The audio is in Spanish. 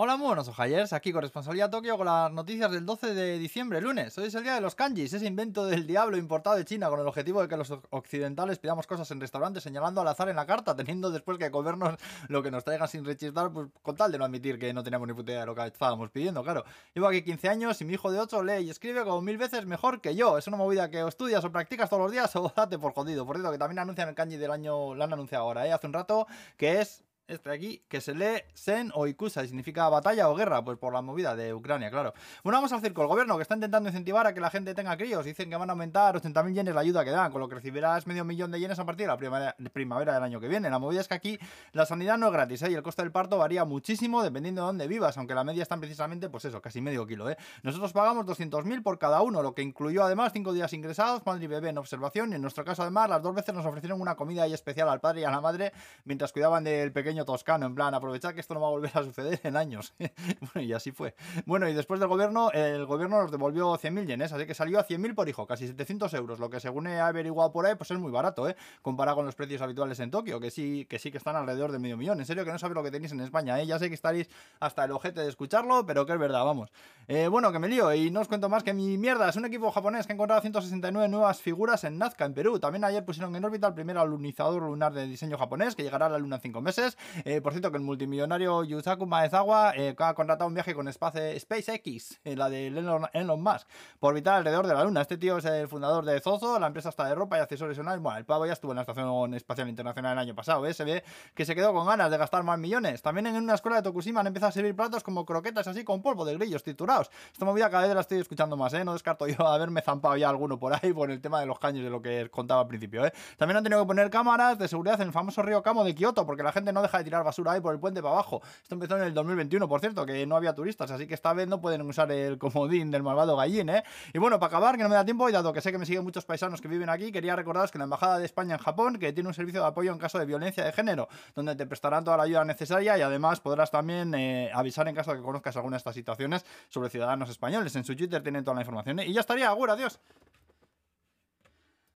Hola, muy buenos ojayers, aquí corresponsalía Tokio con las noticias del 12 de diciembre, lunes. Hoy es el día de los kanjis, ese invento del diablo importado de China con el objetivo de que los occidentales pidamos cosas en restaurantes señalando al azar en la carta, teniendo después que comernos lo que nos traigan sin rechistar, pues con tal de no admitir que no teníamos ni puta idea de lo que estábamos pidiendo, claro. Llevo aquí 15 años y mi hijo de 8 lee y escribe como mil veces mejor que yo. Es una movida que estudias o practicas todos los días o date por jodido. Por cierto, que también anuncian el kanji del año, lo han anunciado ahora, ¿eh? hace un rato, que es este de aquí, que se lee Sen o Ikusa, y significa batalla o guerra, pues por la movida de Ucrania, claro. Bueno, vamos al circo. El gobierno que está intentando incentivar a que la gente tenga críos, dicen que van a aumentar 80.000 yenes la ayuda que dan, con lo que recibirás medio millón de yenes a partir de la primavera, primavera, del año que viene. La movida es que aquí la sanidad no es gratis, ¿eh? y el coste del parto varía muchísimo dependiendo de dónde vivas, aunque la media están precisamente, pues eso, casi medio kilo, ¿eh? Nosotros pagamos 200.000 por cada uno, lo que incluyó además 5 días ingresados, madre y bebé en observación, y en nuestro caso además las dos veces nos ofrecieron una comida especial al padre y a la madre mientras cuidaban del pequeño toscano, en plan, aprovechar que esto no va a volver a suceder en años. bueno, y así fue. Bueno, y después del gobierno, el gobierno nos devolvió 100.000 yenes, así que salió a 100.000 por hijo, casi 700 euros, lo que según he averiguado por ahí, pues es muy barato, ¿eh? Comparado con los precios habituales en Tokio, que sí, que sí que están alrededor de medio millón. En serio que no sabéis lo que tenéis en España, ¿eh? Ya sé que estaréis hasta el ojete de escucharlo, pero que es verdad, vamos. Eh, bueno, que me lío y no os cuento más que mi mierda. Es un equipo japonés que ha encontrado 169 nuevas figuras en Nazca, en Perú. También ayer pusieron en órbita el primer alunizador lunar de diseño japonés, que llegará a la luna en 5 meses. Eh, por cierto, que el multimillonario Yusaku Maezawa eh, ha contratado un viaje con SpaceX, eh, la de Elon, Musk, por orbitar alrededor de la Luna. Este tío es el fundador de Zozo, la empresa está de ropa y accesorios online. Bueno, el pavo ya estuvo en la Estación Espacial Internacional el año pasado, ¿eh? Se ve que se quedó con ganas de gastar más millones. También en una escuela de Tokushima han empezado a servir platos como croquetas así con polvo de grillos triturados. Esta movida cada vez la estoy escuchando más, ¿eh? No descarto yo haberme zampado ya alguno por ahí por el tema de los caños de lo que contaba al principio, ¿eh? También han tenido que poner cámaras de seguridad en el famoso río Kamo de Kioto porque la gente no deja de tirar basura ahí por el puente para abajo. Esto empezó en el 2021, por cierto, que no había turistas, así que esta vez no pueden usar el comodín del malvado gallín, ¿eh? Y bueno, para acabar, que no me da tiempo, y dado que sé que me siguen muchos paisanos que viven aquí, quería recordaros que la Embajada de España en Japón, que tiene un servicio de apoyo en caso de violencia de género, donde te prestarán toda la ayuda necesaria y además podrás también eh, avisar en caso de que conozcas alguna de estas situaciones sobre ciudadanos españoles. En su Twitter tienen toda la información. ¿eh? Y ya estaría, agur, adiós.